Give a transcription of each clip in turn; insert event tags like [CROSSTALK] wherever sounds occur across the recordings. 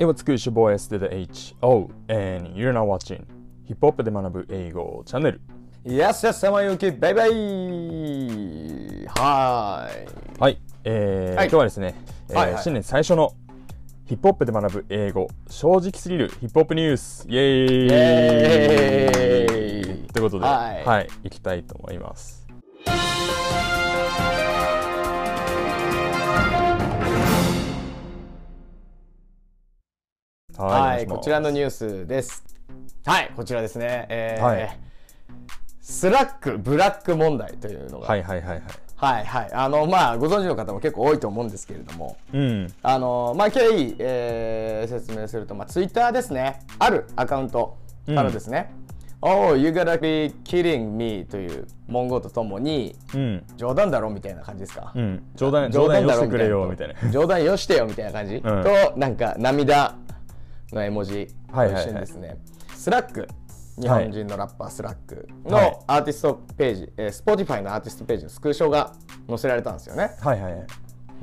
It was good your boy S to the H O and you're now watching. ヒップホップで学ぶ英語チャンネル。Yes, yes, 山ゆき、バイバイはーい。はい、えーはい。今日はですね、えーはいはい。新年最初のヒップホップで学ぶ英語正直すぎるヒップホップニュース。イエーイ。イエーイ。ということで、はい。はい、行きたいと思います。はい、こちらのニュースです。はい、こちらですね。えーはいスラックブラック問題というのが、はいはいはいはい。はいはいあのまあご存知の方も結構多いと思うんですけれども、うん。あのまあ経緯、えー説明すると、まあ、ツイッターですねあるアカウントからですね、Oh, you gotta be kidding me という文言とともにうん。冗談だろみたいな感じですか、うん。冗談、冗談よしてくれよみたいな。冗談よしてよみたいな感じ、んとなんか涙の絵文字とはいはいはい一緒にですね、スラック日本人のラッパースラックはいのアーティストページ、えー、Spotify のアーティストページのスクショが載せられたんですよねはいはいはい。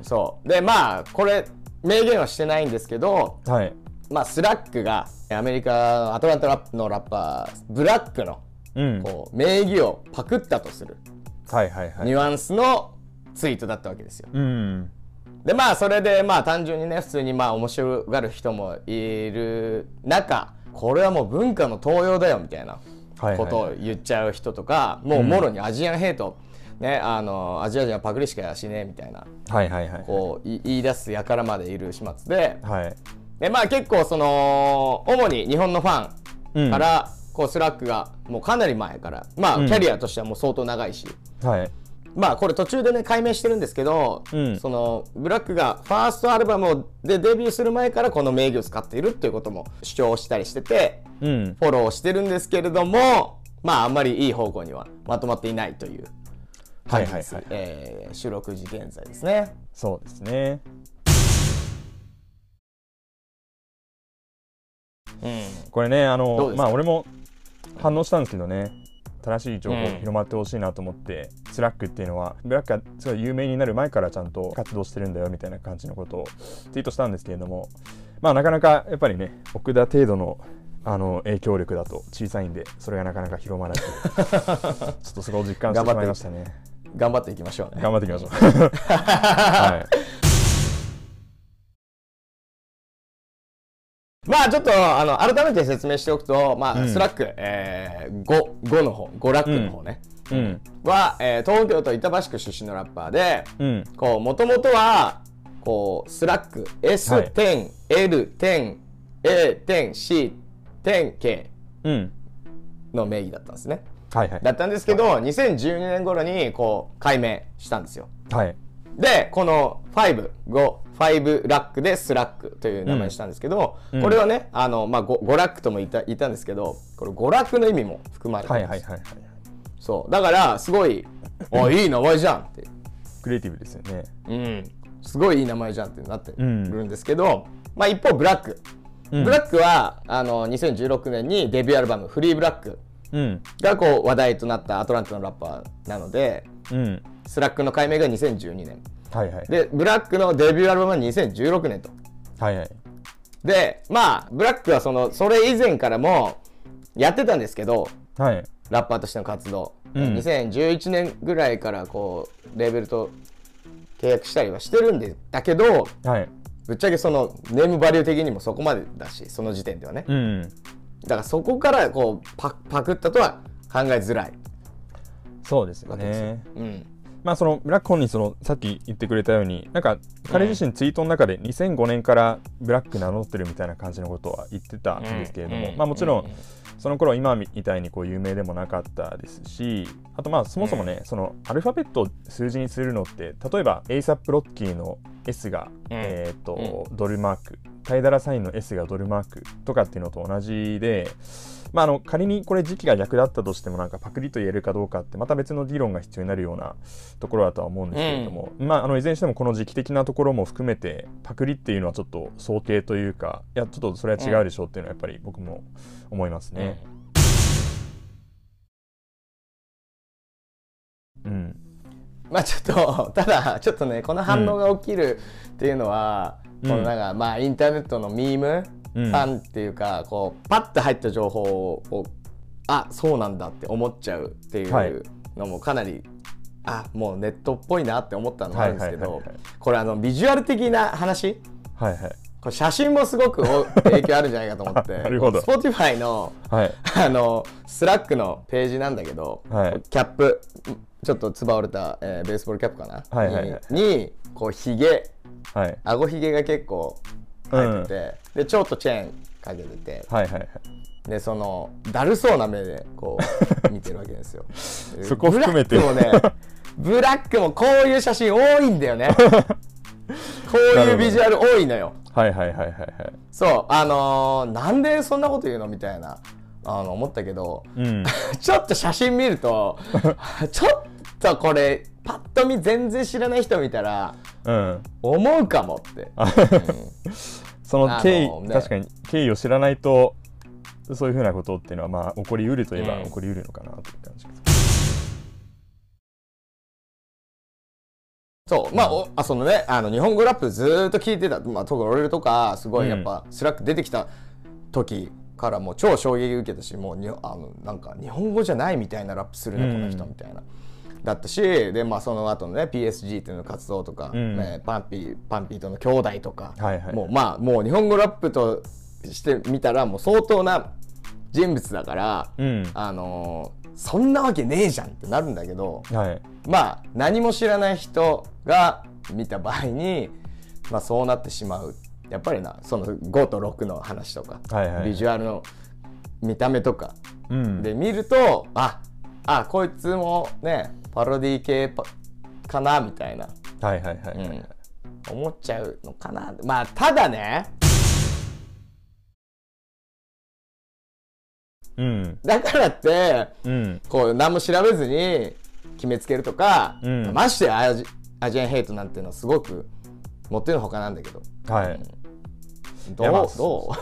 そうでまあこれ明言はしてないんですけどはい。まあスラックがアメリカのアトランタラップのラッパーブラックのうん。こう名義をパクったとするはいはいはい。ニュアンスのツイートだったわけですようん。でまあそれでまあ単純にね普通にまあ面白がる人もいる中これはもう文化の盗用だよみたいなことを言っちゃう人とか、もうもろにアジアンヘイト、ねあのアジア人はパクリしかしねえみたいなはいはいはい。こうい言い出す輩までいる始末ではい。でまあ結構その主に日本のファうんンから、こうスラックがもうかなり前からまあうんキャリアとしてはもう相当長いし、はい。まあこれ途中でね改名してるんですけど、うんそのブラックがファーストアルバムをでデビューする前からこの名義を使っているっていうことも主張したりしててうん。フォローしてるんですけれどもまああんまりいい方向にはまとまっていないというはいはいはいえー収録時現在ですね。そうですね。うんこれね、あの、まあ俺も反応したんですけどね、正しい情報うん広まってほしいなと思って、スラックっていうのは、ブラックがすごい有名になる前からちゃんと活動してるんだよみたいな感じのことをツイートしたんですけれども、まあなかなかやっぱりね、奥田程度のあの影響力だと小さいんで、それがなかなか広まらず、[LAUGHS] ちょっとそこを実感してしまいましたね。頑張っていきましょうね。頑張っていきましょう。[LAUGHS] はい。まあちょっとあの改めて説明しておくと、まあうんスラック、えー、5, 5の方5ラックの方ね、うん。は、えー東京都板橋区出身のラッパーで、うん。こうもともとはこうスラック S10、L10、A10、C10、K うん。の名義だったんですね。はいはい。だったんですけど、2012年頃にこう改名したんですよ。はい。でこの5、5、5ラックでスラックという名前にしたんですけど、うんこれはね、あのまあ 5, 5ラックとも言った言ったんですけど、これ5ラックの意味も含まれてるんです。はいはいはいはい。そうだからすごい、おいい名前じゃんって。クリエイティブですよね。うん、すごいいい名前じゃんってなってるんんですけど、まあ一方ブラック、うんブラックはあの2016年にデビューアルバム「フリーブラックうん。」がこう話題となったアトランタのラッパーなのでうん。スラックの改名が2012年はいはい。でブラックのデビューアルバムは2016年とはいはい。でまあブラックはそのそれ以前からもやってたんですけどはい。ラッパーとしての活動、うん2011年ぐらいからこうレーベルと契約したりはしてるんでだけどはい。ぶっちゃけそのネームバリュー的にもそこまでだしその時点ではね、うん。だからそこからこうパパクったとは考えづらいそうですよわけですよ、ね。うんまあそのブラック本人そのさっき言ってくれたようになんか彼自身ツイートの中で2005年からブラック名乗ってるみたいな感じのことは言ってたん。ですけれども、うん。まあもちろうん。んその頃今みたいにこう有名でもなかったですしあとまあそもそもね、そのアルファベットを数字にするのって例えば ASAP ロッキーの S が、えっ、と、ドルマークタイダラサインの S がドルマークとかっていうのと同じでまあ、あの仮にこれ時期が逆だったとしてもなんかパクリと言えるかどうかってまた別の議論が必要になるようなところだとは思うんですけれども、まあ、あのいずれにしてもこの時期的なところも含めてパクリっていうのはちょっと早計というかいやちょっとそれは違うでしょうっていうのはやっぱり僕も思いますね。うん、まあちょっとただちょっとねこの反応が起きるっていうのは、このなんかまあインターネットのミーム、うん。ファンっていうかこうパッと入った情報をあそうなんだって思っちゃうっていはい。うのもかなり、あもうネットっぽいなって思ったのもあるんですけどはいはいはいはい。これあのビジュアル的な話？はいはい。これ写真もすごくお影響あるんじゃないかと思って [LAUGHS] なるほど。Spotify のはい。[LAUGHS] あのスラックのページなんだけど、はい。キャップちょっとつば折れた、えーベースボールキャップかな、はいはいはい。ににこうひげはい。顎ひげが結構入ってて、でちょっとチェーンかけてて。はいはいはい。でそのだるそうな目でこう [LAUGHS] 見てるわけですよ。でそこ含めて。ブラックもねブラックもこういう写真多いんだよね。[LAUGHS] こういうビジュアル多いのよ。はいはいはいはいはい。そうあのーなんでそんなこと言うのみたいなあの思ったけど、うん。[LAUGHS] ちょっと写真見るとちょっとこれパッと見全然知らない人見たらうん。思うかもって、その経緯、確かに経緯を知らないとそういうふうなことっていうのはまあ起こりうるといえばうん。起こりうるのかなという感じです、そうまあおあそのねあの日本語ラップずーっと聞いてた、まあ、特に俺とかすごいやっぱ、スラック出てきた時からもう超衝撃受けたしもうにあのなんか日本語じゃないみたいなラップするね、うんこの人みたいな。だったしで、まあ、その後のね PSG っていうの活動とか、うん。ねパンピーパンピーとの兄弟とか、はいはい。もうまあもう日本語ラップとしてみたらもう相当な人物だから、うん。あのーそんなわけねえじゃんってなるんだけど、はい。まあ何も知らない人が見た場合に、まあ、そうなってしまう。やっぱりなその5と6の話とか、はいはい。ビジュアルの見た目とかうん。で見るとああこいつもねパロディ系パかなみたいな。はいはいはいはい、うん。思っちゃうのかな。まあただね。うん。だからってうん。こう何も調べずに決めつけるとか、うん。ましてやアジアジアンヘイトなんていうのはすごく持ってるほかなんだけど。はい。どいう？ど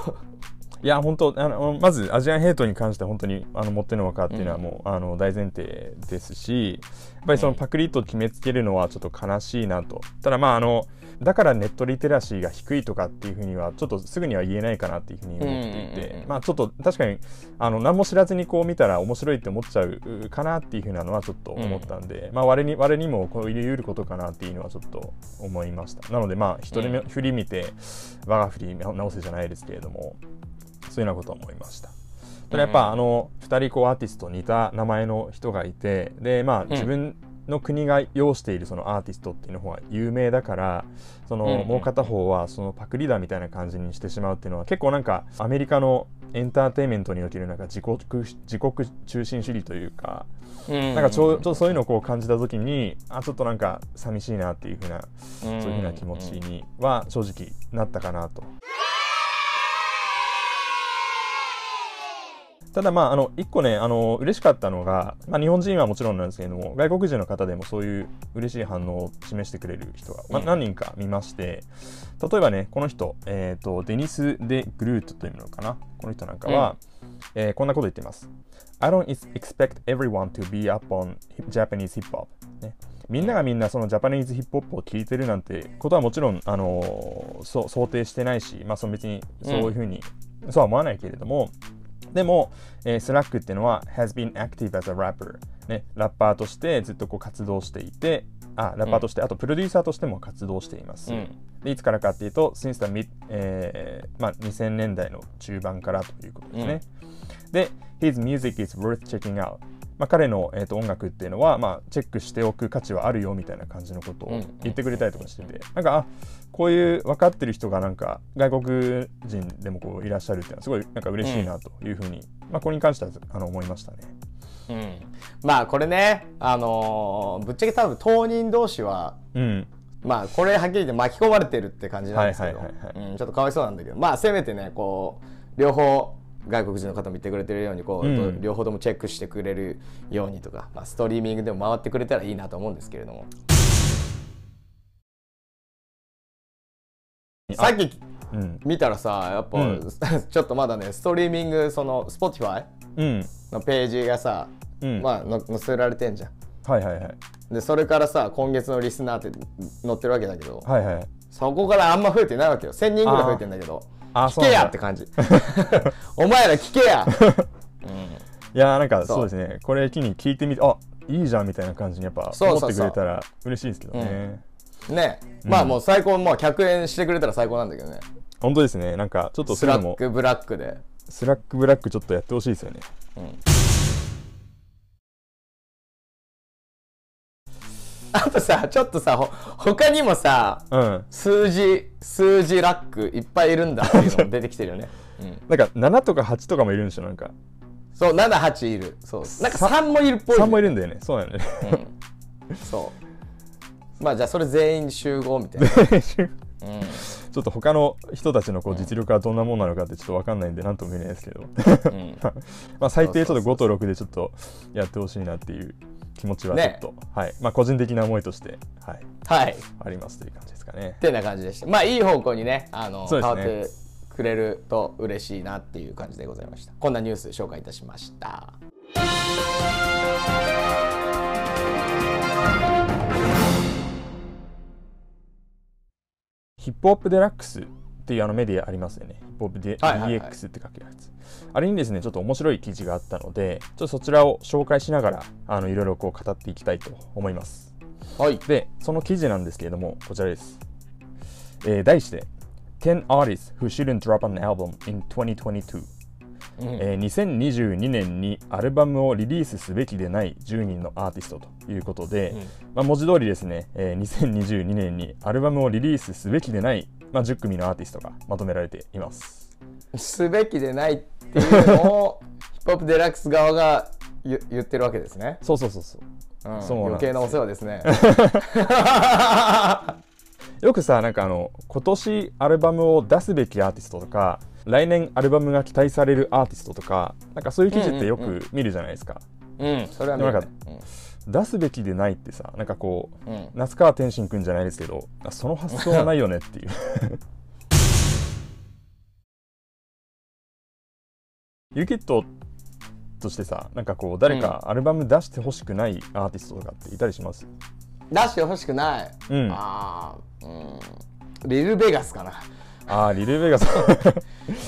いや本当あのまずアジアンヘイトに関しては本当にあの持ってるのかっていうのはもう、あの大前提ですしやっぱりそのパクリと決めつけるのはちょっと悲しいなと。ただまああのだからネットリテラシーが低いとかっていうふうにはちょっとすぐには言えないかなっていうふうに思っていうんうんうんうん。てまあちょっと確かにあの何も知らずにこう見たら面白いって思っちゃうかなっていうふうなのはちょっと思ったんで、まあ我に我にもこう入れうることかなっていうのはちょっと思いました。なのでまあ人で振り見て我が振り直せじゃないですけれどもそういうようなことを思いました。ただやっぱ、あの2人こうアーティスト似た名前の人がいてでまあ自分の国が要しているそのアーティストっていうの方が有名だからその、もう片方はそのパクリだみたいな感じにしてしまうっていうのは結構なんかアメリカのエンターテインメントにおけるなんか自国自国中心主義というか、ななんかちょうちょっとそういうのをこう感じた時にあちょっとなんか寂しいなっていうふうなそういうふうな気持ちには正直なったかなと。ただまああの一個ねあの嬉しかったのが、まあ、日本人はもちろんなんですけれども外国人の方でもそういう嬉しい反応を示してくれる人が、まあ、うん。何人か見まして例えばねこの人、えー、とデニス・デ・グルートというのかな？この人なんかは、えーこんなこと言ってます。I don't expect everyone to be up on Japanese hip hop、ね、みんながみんなそのジャパニーズヒップホップを聴いてるなんてことはもちろん、あのーそう想定してないし、まあ、その別にそういうふうに、そうは思わないけれどもでも、えー、スラックっていうのは has been active as a rapper、ね、ラッパーとしてずっとこう活動していてあラッパーとして、あとプロデューサーとしても活動しています、うん。でいつからかっていうと since the mid、えーまあ、2000年代の中盤からということですね、で His music is worth checking out まあ、彼の、えー、と音楽っていうのは、まあ、チェックしておく価値はあるよみたいな感じのことを言ってくれたりとかしてて、なんかあこういう分かってる人がなんか外国人でもこういらっしゃるっていうのはすごいなんか嬉しいなというふうに、まあ、これに関してはあの思いましたね。うん。まあこれねあのーぶっちゃけ多分当人同士はうん、まあこれはっきり言って巻き込まれてるって感じなんですけど。ちょっとかわいそうなんだけど。まあせめてねこう両方外国人の方も言ってくれてるようにこう、うん。両方ともチェックしてくれるようにとか、まあ、ストリーミングでも回ってくれたらいいなと思うんですけれどもさっきうん、見たらさやっぱ、うん。[LAUGHS] ちょっとまだねストリーミングその Spotify うん、のページがさ、うん。まあの載せられてんじゃん。はいはいはい。でそれからさ今月のリスナーって載ってるわけだけど、はいはい。そこからあんま増えてないわけよ。1000人ぐらい増えてんだけどあ聞けやって感じ。[LAUGHS] お前ら聞けや、[LAUGHS] いやーなんかそう。そうですね。これ機に聞いてみてあいいじゃんみたいな感じにやっぱ思ってそうそう。そうくれたら嬉しいですけどねね。まあもう最高まあ客演してくれたら最高なんだけどね。本当ですね。なんかちょっとスラックブラックで。スラックブラックちょっとやってほしいですよね。あとさちょっとさほ他にもさうん。数字数字ラックいっぱいいるんだっていうのも出てきてるよね、うん、なんか7とか8とかもいるんでしょなんか。そう78いる。そう。なんか3もいるっぽい、3もいるんだよね。そうなんだよね。そうまあじゃあそれ全員集合みたいな、[LAUGHS] ちょっと他の人たちのこう実力はどんなもんなのかってちょっと分かんないんで何とも言えないですけど。うん。[LAUGHS] まあ最低ちょっと5そうそうそうと6でちょっとやってほしいなっていう気持ちはちょっね。と、はい。まあ個人的な思いとして、はい、はい。ありますという感じですかね。ってな感じでした。まあいい方向にねあの変わってくれると嬉しいなっていう感じでございました。こんなニュース紹介いたしましたヒップホップデラックスっていうあのメディアありますよね。ヒップホップデはいはいはい DX って書くやつ。あれにですね、ちょっと面白い記事があったので、ちょっとそちらを紹介しながら、あのいろいろこう語っていきたいと思います。はいで、その記事なんですけれども、こちらです。えー題して、10 Artists Who Shouldn't Drop an Album in 2022。えー2022年にアルバムをリリースすべきでない10人のアーティストということで、まあ、文字通りですね、えー2022年にアルバムをリリースすべきでない、まあ、10組のアーティストがまとめられています。すべきでないっていうのを [LAUGHS] ヒップホップデラックス側が言言ってるわけですね、そうそうそうそう。うん、そう余計なお世話ですね。[LAUGHS] よくさなんかあの今年アルバムを出すべきアーティストとか来年アルバムが期待されるアーティストとかなんかそういう記事ってようんうんく見るじゃないですか。うんそれは見る。ねでも出すべきでないってさなんかこう、うん。那須川天心くんじゃないですけどあその発想はないよねっていう。[LAUGHS] ユキットとしてさなんかこう誰かアルバム出してほしくないアーティストとかっていたりします、出してほしくない、うん。ああうん。リル・ベガスかな、ああリレーベガス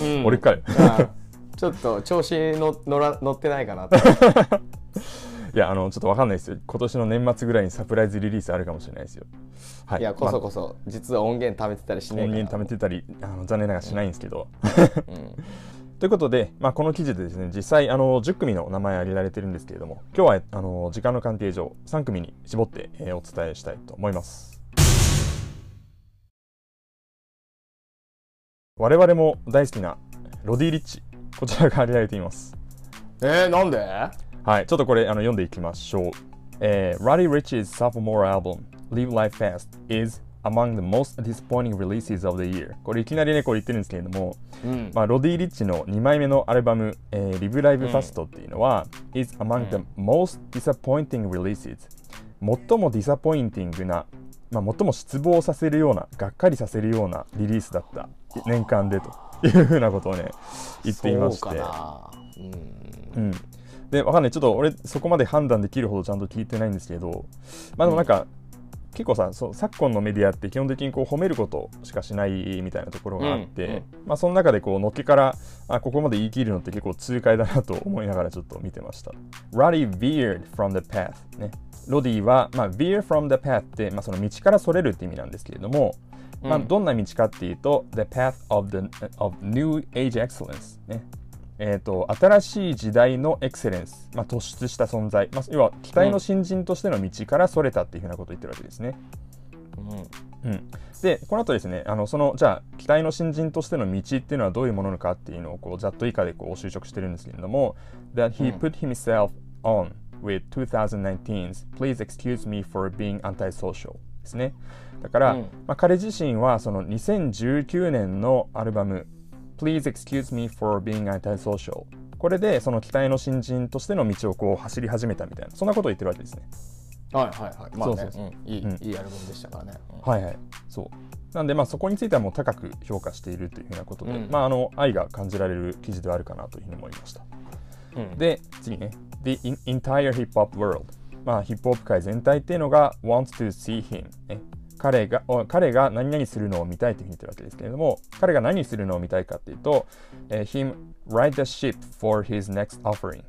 うん。俺かよあちょっと調子の乗ら乗ってないかなって [LAUGHS] いやあのちょっとわかんないですよ。今年の年末ぐらいにサプライズリリースあるかもしれないですよ。はい。いやこそこそ、実は音源貯めてたりしねえから。音源貯めてたりあの残念ながらしないんですけど、うん。[LAUGHS] ということで、まあ、この記事でですね実際あの10組の名前挙げられてるんですけれども今日はあの時間の関係上3組に絞って、えーお伝えしたいと思います我々も大好きなロディ・リッチこちらが挙げられています。えー、なんで？はいちょっとこれあの読んでいきましょう、えー、Roddy Rich's sophomore album Live Life Fast is among the most disappointing releases of the year. これいきなりねこれ言ってるんですけれどもうん。まあ、ロディ・リッチの2枚目のアルバム「えー、Live Live Fast」っていうのは、is among the most disappointing releases. 最もディサポインティングな、まあ、最も失望させるようながっかりさせるようなリリースだった年間でと。いうふうなことをね言っていまして。うん。うん、でわかんない。ちょっと俺そこまで判断できるほどちゃんと聞いてないんですけど。まあでもなんか、結構さそう昨今のメディアって基本的にこう褒めることしかしないみたいなところがあって、うんうん。まあその中でこうのっけからあここまで言い切るのって結構痛快だなと思いながらちょっと見てました。Roddy veered from the path ね。ロディは、まあ、veer from the path って、まあ、その道からそれるって意味なんですけれども、まあ、うん。どんな道かっていうと the path of, the, of new age excellence ね。えー、と新しい時代のエクセレンス、まあ、突出した存在、まあ、要は期待の新人としての道からそれたっていうふうなことを言ってるわけですね。うん、でこの後ですねあのそのじゃあ期待の新人としての道っていうのはどういうものなのかっていうのをこうざっと以下でこう就職してるんですけれども that he put himself on with 2019's Please excuse me for being antisocial. ですねだから、うん。まあ、彼自身はその2019年のアルバム Please excuse me for being antisocial これでその期待の新人としての道をこう走り始めたみたいなそんなことを言ってるわけですね。はいはいはい。まあね。そうそうう。ん。いい、うん。いいアルバムでしたからね、うん。はいはい。そう。なんでまあそこについてはもう高く評価しているというふうなことで、うん。まああの愛が感じられる記事ではあるかなというふうに思いました。うん。で次ね。The entire hip hop world まあヒップホップ界全体っていうのが wants to see him、ね、彼が彼が何々するのを見たいというふうに言ってるわけですけれども彼が何するのを見たいかっていうと、えー、him ride the ship for his next offering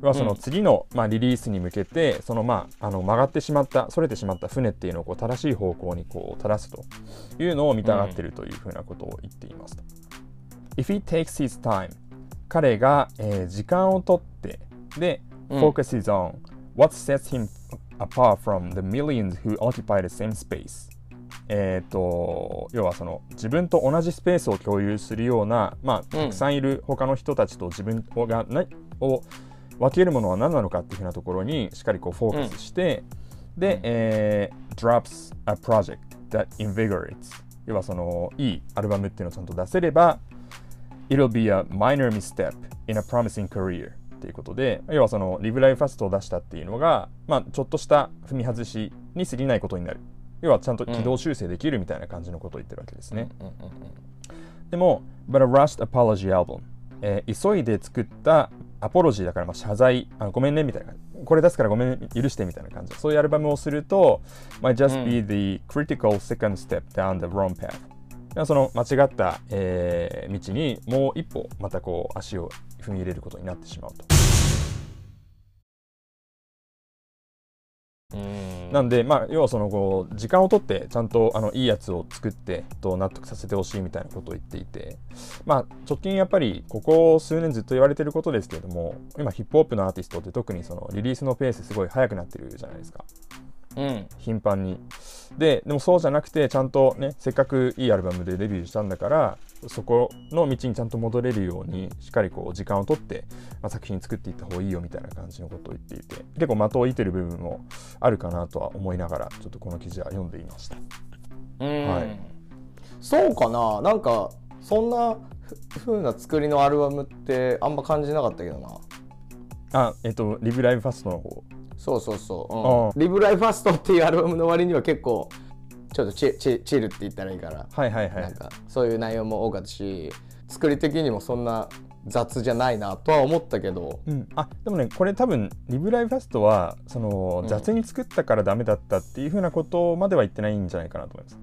はその次の、まあ、リリースに向けてその、まあ、あの曲がってしまったそれてしまった船っていうのをこう正しい方向にこう正すというのを見たがっているというふうなことを言っていますと。If he takes his time 彼が、えー、時間をとってで、focuses on what sets him apart from the millions who occupy the same space. えーと、要はその自分と同じスペースを共有するような、まあ、たくさんいる他の人たちと自分がなを分けるものは何なのかっていうふうなところにしっかりこうフォーカスして、うん、で、えー、drops a project that invigorates. 要はそのいいアルバムっていうのをちゃんと出せれば it'll be a minor misstep in a promising career っていうことで要はそのリブライファストを出したっていうのが、まあ、ちょっとした踏み外しに過ぎないことになる。要はちゃんと軌道修正できるみたいな感じのことを言ってるわけですね、でも But a rushed apology album えー、急いで作ったアポロジーだからまあ謝罪。あごめんねみたいなこれ出すからごめん許してみたいな感じ。そういうアルバムをすると might just be the critical second step down the wrong path その間違った、えー、道にもう一歩またこう足を踏み入れることになってしまうと。なんで、まあ、要はそのこう時間をとってちゃんとあのいいやつを作ってと納得させてほしいみたいなことを言っていて、まあ、直近やっぱりここ数年ずっと言われてることですけれども今ヒップホップのアーティストって特にそのリリースのペースすごい速くなってるじゃないですか。うん、頻繁に。ででもそうじゃなくてちゃんとねせっかくいいアルバムでデビューしたんだからそこの道にちゃんと戻れるようにしっかりこう時間をとって、まあ、作品作っていった方がいいよみたいな感じのことを言っていて結構的を射てる部分もあるかなとは思いながらちょっとこの記事は読んでいました。はい、そうかな。なんかそんな風な作りのアルバムってあんま感じなかったけどな。あえっと「リブライブファスト」の方そうそうそう、うん、リブライファストっていうアルバムの割には結構ちょっとチチチルって言ったらいいから。はいはいはい。なんかそういう内容も多かったし作り的にもそんな雑じゃないなとは思ったけど、うん、あでもねこれ多分リブライファストはその雑に作ったからダメだったっていうふうなことまでは言ってないんじゃないかなと思います。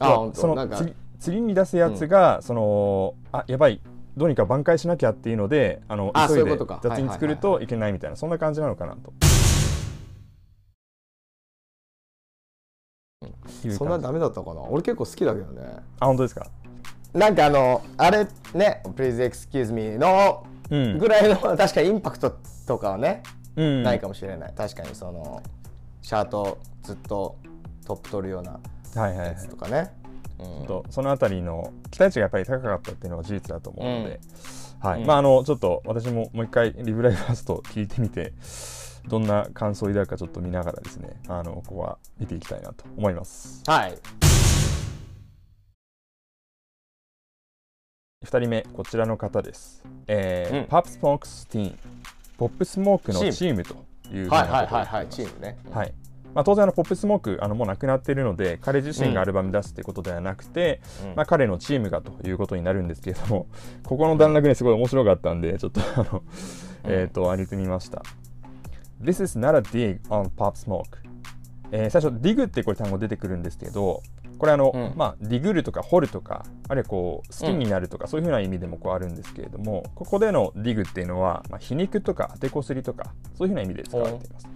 あ本当その次次に出すやつが、うん、そのあやばいどうにか挽回しなきゃっていうのであの急いで雑に作るといけないみたいなそんな感じなのかなと。そんなダメだったかな？俺結構好きだけどね。あ本当ですか？なんかあのあれね「Please excuse me の」ぐらいの、うん、確かインパクトとかはね、うん、ないかもしれない。確かにそのシャートずっとトップ取るようなやつとかね、はい。はいはいうん、とそのあたりの期待値がやっぱり高かったっていうのは事実だと思うので、はい。まああのちょっと私ももう一回リブライファースト聞いてみてどんな感想を抱くかちょっと見ながらですねあのここは見ていきたいなと思います。はい。2人目こちらの方です、えーうん、パップスモークスティーンポップスモークのチームというはいはいはいはい。チームね、はい。まあ、当然あのポップスモークあのもうなくなっているので彼自身がアルバム出すということではなくて、うん、まあ、彼のチームがということになるんですけれどもここの段落ねすごい面白かったんでちょっとあの、えっ、ー、と上げてみました This is not a dig on Pop Smoke、えー、最初 dig ってこれ単語出てくるんですけどこれあの、うん、まあ、ディグルとか掘るとかあるいはこう好きになるとか、うん、そういうふうな意味でもこうあるんですけれどもここでのディグっていうのは、まあ、皮肉とか当てこすりとかそういうふうな意味で使われています。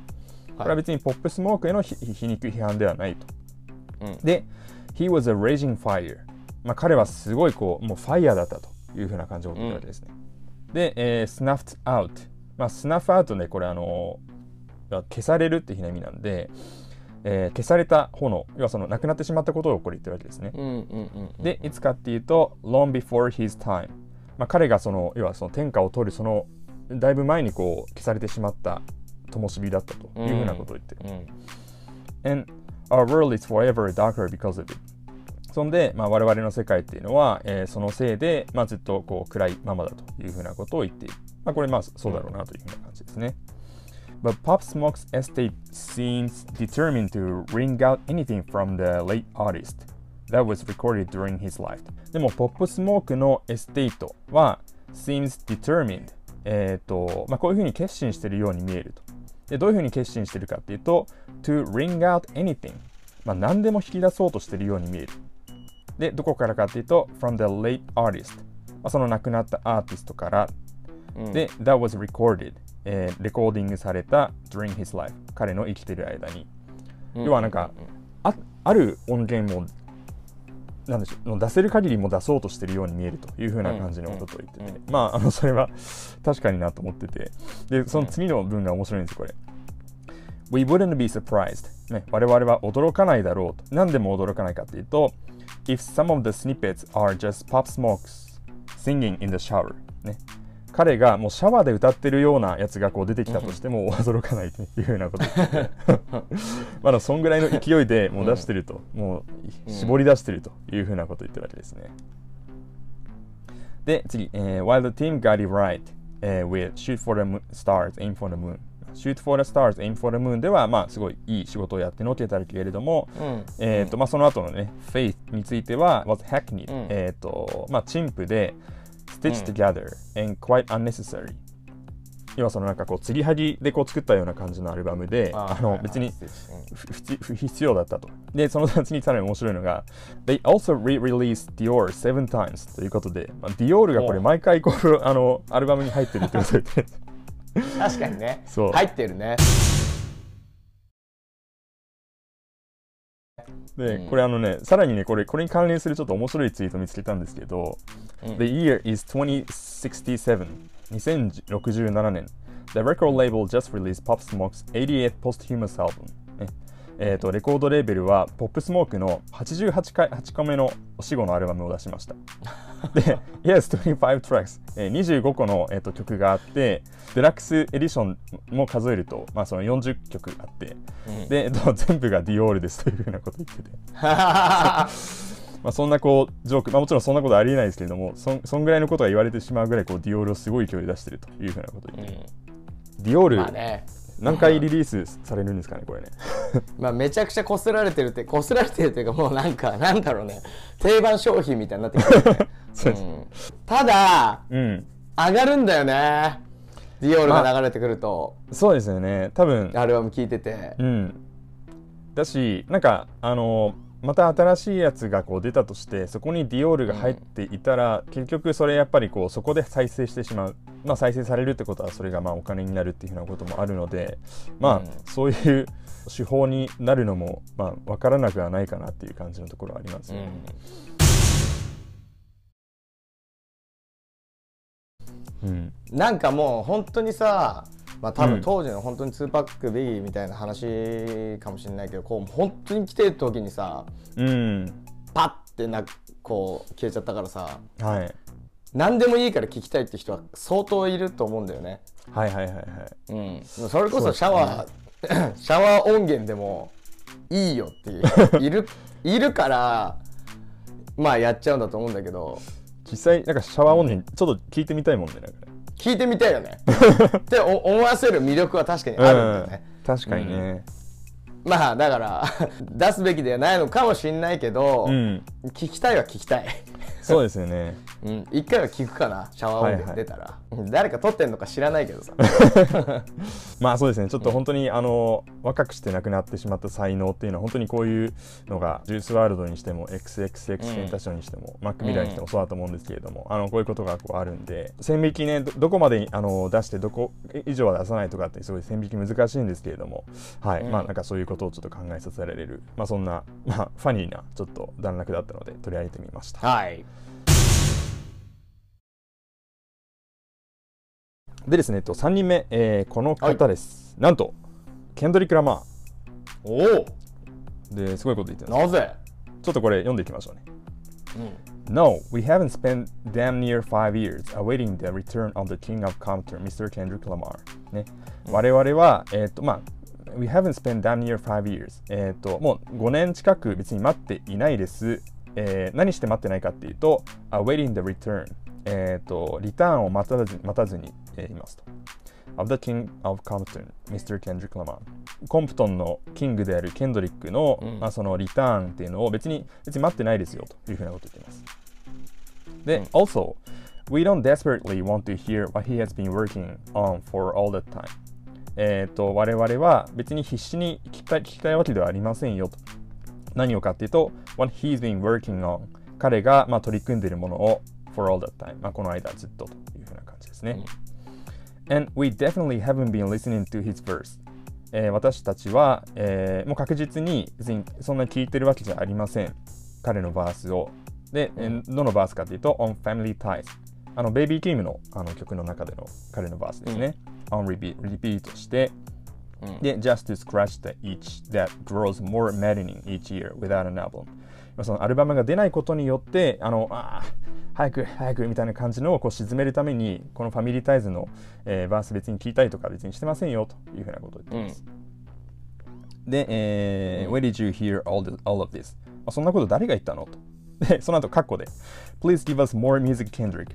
これは別にポップスモークへの皮肉批判ではないと。うん、で、He was a raging fire。まあ、彼はすごいこうもうファイヤーだったというふうな感じを言わけですね。で、えー、snuffed out。まあ、スナフアウトね、これあの消されるっていう意味なんで、えー、消された炎要はその亡くなってしまったことをこれ言ってるわけですね。でいつかっていうと long before his time、まあ、彼がその要はその天下を取るそのだいぶ前にこう消されてしまった灯火だったというふうなことを言ってる。うん、And our world is forever darker because of it. そんで、まあ、我々の世界っていうのは、えー、そのせいで、まあ、ずっとこう暗いままだというふうなことを言っている。まあ、これまあそうだろうなというふうな感じですね。But Pop Smoke's estate seems determined to wring out anything from the late artist that was recorded during his life. でも、ポップスモークのエステイトは seems determined えっ、ー、と、まあ、こういうふうに決心しているように見えると。で、どういうふうに決心しているかっていうと、to wring out anything まあ、何でも引き出そうとしているように見える。で、どこからかっていうと、from the late artist、まあ、その亡くなったアーティストから、うんで、that was recorded、えーレコーディングされた during his life、彼の生きてる間に。要はなんか、あある音源もなんでしょう出せる限りも出そうとしてるように見えるという風な感じのことを言ってて、うん。まああのそれは確かになと思ってて。でその次の文が面白いんですよこれ。We wouldn't be surprised、ね、我々は驚かないだろうと。何でも驚かないかっていうと If some of the snippets are just pop smokes singing in the shower、ね、彼がもうシャワーで歌ってるようなやつがこう出てきたとしても驚かないというふうなことを言ってて。[LAUGHS] まだそんぐらいの勢いでもう出してると、もう絞り出してるというふうなことを言ってるわけですね。で、次、えー While the team got it right、えー with Shoot for the Stars, Aim for the Moon. Shoot for the Stars, Aim for the Moon では、まあ、すごいいい仕事をやってのけたけれども、うん。えーとまあ、その後のね、Faith については、was hackneyed、うん。えっ、と、まあ、陳腐で、stitched together and quite unnecessary。要はそのなんかこう、継ぎはぎでこう作ったような感じのアルバムで、あの別にふ不必要だったと。で、その次にさらに面白いのが、They also re-released Dior seven times ということで、まあ、ディオールがこれ毎回こうあのアルバムに入ってるってことを言って、[LAUGHS] 確かにね。そう。入ってるねで、うんこれあのね、さらにね、これ、これに関連するちょっと面白いツイート見つけたんですけど、うん The year is 2067, 2067年。The record label just released Pop Smoke's 88th posthumous album. ねえー、とレコードレーベルはポップスモークの88回8個目の死後のアルバムを出しました。で、[LAUGHS] Yes, 25 tracks、えー25個の、えー、と曲があって、デラックスエディションも数えると、まあ、その40曲あって、うん。で、えっと全部がディオールですというふうなことを言ってて。[LAUGHS] まあ、そんなこうジョーク、まあ、もちろんそんなことありえないですけれどもそんそんぐらいのことが言われてしまうぐらいこうディオールをすごい勢いで出してるというふうなことを言って、ディオール、まあね何回リリースされるんですかねこれね。[LAUGHS] まあめちゃくちゃこすられてるってこすられてるっていうかもうなんか [LAUGHS] なんだろうね。定番商品みたいになってきてる、ね。[LAUGHS] そうん。ただうん。上がるんだよね。ディオールが流れてくると。そうですよね。多分。アルバム聴いてて。うん。だしなんかあのまた新しいやつがこう出たとしてそこにディオールが入っていたら、結局それやっぱりこうそこで再生してしまう、まあ、再生されるってことはそれがまあお金になるっていうふうなこともあるのでまあ、うん。そういう手法になるのもまあ分からなくはないかなっていう感じのところはありますよね。うん。なんかもう本当にさまあ多うん。分当時の本当に2パックビギーみたいな話かもしれないけどこう本当に来てる時にさうん。パッてなこう消えちゃったからさはい、何でもいいから聞きたいって人は相当いると思うんだよね。はいはいはいはい。うん、それこそシャワー、[LAUGHS] シャワー音源でもいいよっていう [LAUGHS] いるいるからまあやっちゃうんだと思うんだけど。実際なんかシャワー音源ちょっと聞いてみたいもんねなんかね聞いてみたいよね。[LAUGHS] ってお思わせる魅力は確かにあるんだよね、うん、確かにね。まあだから [LAUGHS] 出すべきではないのかもしんないけど、うん、聞きたいは聞きたい。[LAUGHS] そうですよねうん、一回は聞くかな。シャワー音源出たら、うん。誰か撮ってんのか知らないけどさ。[LAUGHS] まあそうですね。ちょっと本当に、あの若くして亡くなってしまった才能っていうのは本当にこういうのがジュースワールドにしても XXX テンタションにしても、マックミラーにしてもそうだと思うんですけれども、あのこういうことがこうあるんで線引きねどどこまであの出してどこ以上は出さないとかってすごい線引き難しいんですけれどもはい、うん。まあなんかそういうことをちょっと考えさせられるまあそんな、まあ、ファニーなちょっと段落だったので取り上げてみました。はいでですね、えっと、3人目、えーこの方です、なんとケンドリック・ラマおおーですごいこと言ってるんですなぜ、ちょっとこれ読んでいきましょうねうん、No, we haven't spent damn near five years awaiting the return of the king of Compton, Mr. Kendrick Lamar. ね、我々は、えっ、と、まあ、We haven't spent damn near five years. えっ、と、もう5年近く別に待っていないです。えー何して待ってないかっていうと、awaiting the return. えっ、と、リターンを待たず待たずに、えーいますと。of the King of Compton, Mr. Kendrick Lamar. コンプトンのキングであるケンドリックの,、うんまあそのリターンっていうのを別に別に待ってないですよというふうなことを言っています。で、うん also, we don't desperately want to hear what he has been working on for all that time. えっ、と、我々は別に必死に聞きたい聞きたいわけではありませんよと。何をかっていうと、what he's been working on 彼がまあ取り組んでいるものを for all that time、まあ、この間ずっとというふうな感じですね。And we definitely haven't been listening to his verse. えー私たちは、えーもう確実に別にそんな聞いてるわけじゃありません。彼のバースを。で、えーどのバースかというと、On Family Ties。あの、ベイビーキームのあの曲の中での彼のバースですね。On repeat, repeat して、で、just to scratch the itch that grows more maddening each year without an album。まあそのアルバムが出ないことによって、あの、あー早く早くみたいな感じのをこう沈めるために、このファミリータイズの、えーバース別に聞いたりとか別にしてませんよというふうなことを言ってます。で、えー Where did you hear all, the, all of this? まあそんなこと誰が言ったのと。で、その後、カッコで、Please give us more music, Kendrick.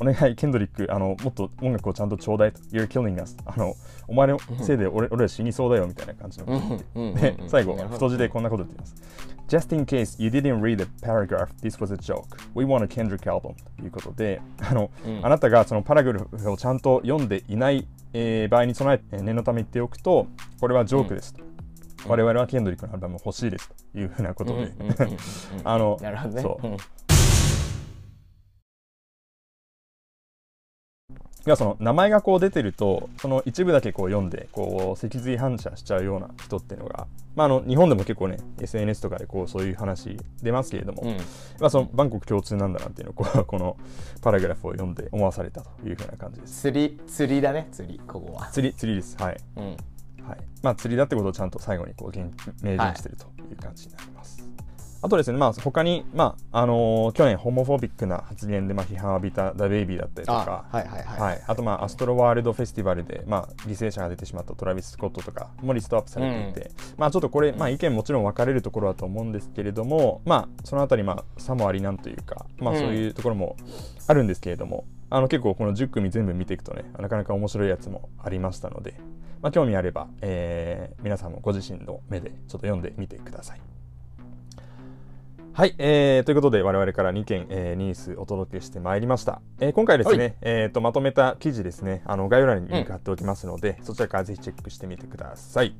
お願い、ケンドリック、あの、もっと音楽をちゃんとちょうだいと。You're killing us. あの、お前のせいで俺俺ら死にそうだよみたいな感じの。こと言って。で、最後、太字でこんなこと言っています。Just in case you didn't read the paragraph, this was a joke. We want a Kendrick album. ということで、あの、あなたがそのパラグラフをちゃんと読んでいない、えー場合に備えて、念のため言っておくと、これはジョークですと。我々はケンドリックのアルバム欲しいですというふうなことで、あの、なるほどね。そううんいやその名前がこう出てるとその一部だけこう読んでこう脊髄反射しちゃうような人っていうのが、まあ、あの日本でも結構ね SNS とかでこうそういう話出ますけれども、うん。まあ、そのバンコク共通なんだなっていうのをこう [LAUGHS] このパラグラフを読んで思わされたというふうな感じです。釣り釣りだね釣りここは。釣り釣りです。はい、うん。はい。まあ、釣りだってことをちゃんと最後にこう言明言してるという感じになります。あとですね、まあ、他に、まああのー去年ホモフォビックな発言で、まあ、批判を浴びたダ・ベイビーだったりとか、あはいはいはい。はい、あと、まあ、アストロワールドフェスティバルで、まあ、犠牲者が出てしまったトラビス・スコットとかもリストアップされていて、まあ、ちょっとこれ、まあ、意見もちろん分かれるところだと思うんですけれども、まあ、そのあたり、まあ、さもありなんというか、まあ、うん。そういうところもあるんですけれども、あの結構この10組全部見ていくとねなかなか面白いやつもありましたので、まあ、興味あれば、えー皆さんもご自身の目でちょっと読んでみてください。はい、えーということで我々から2件、えーニュースお届けしてまいりました。えー今回ですね、はいえーとまとめた記事ですね、あの概要欄にリンク貼っておきますので、そちらからぜひチェックしてみてください。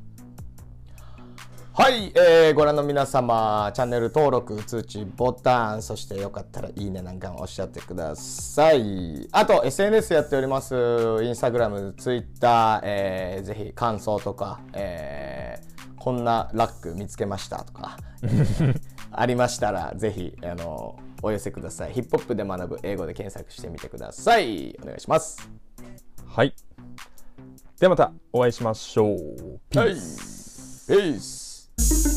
はい、えーご覧の皆様、チャンネル登録、通知ボタン、そしてよかったらいいねなんかもおっしゃってください。あと、SNS やっております。インスタグラム、ツイッター、えーぜひ感想とか、えーこんなラック見つけましたとか、えー [LAUGHS] ありましたら、ぜひ、あの、お寄せください。ヒップホップで学ぶ英語で検索してみてください。お願いします。はい。ではまたお会いしましょう。ピース。ペース